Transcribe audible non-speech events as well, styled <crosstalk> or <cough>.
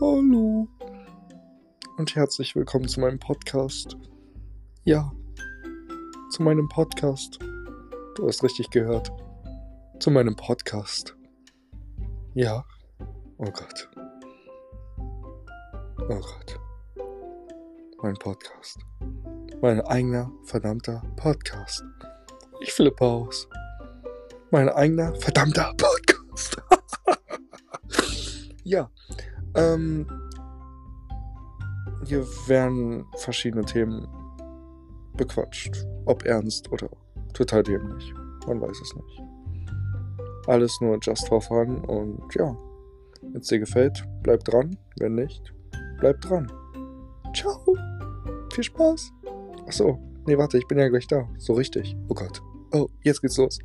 Hallo und herzlich willkommen zu meinem Podcast. Ja, zu meinem Podcast. Du hast richtig gehört. Zu meinem Podcast. Ja. Oh Gott. Oh Gott. Mein Podcast. Mein eigener verdammter Podcast. Ich flippe aus. Mein eigener verdammter Podcast. <laughs> ja. Ähm, hier werden verschiedene Themen bequatscht. Ob ernst oder total dämlich. Man weiß es nicht. Alles nur just for fun und ja. Wenn es dir gefällt, bleib dran. Wenn nicht, bleib dran. Ciao. Viel Spaß. Achso. Nee, warte, ich bin ja gleich da. So richtig. Oh Gott. Oh, jetzt geht's los.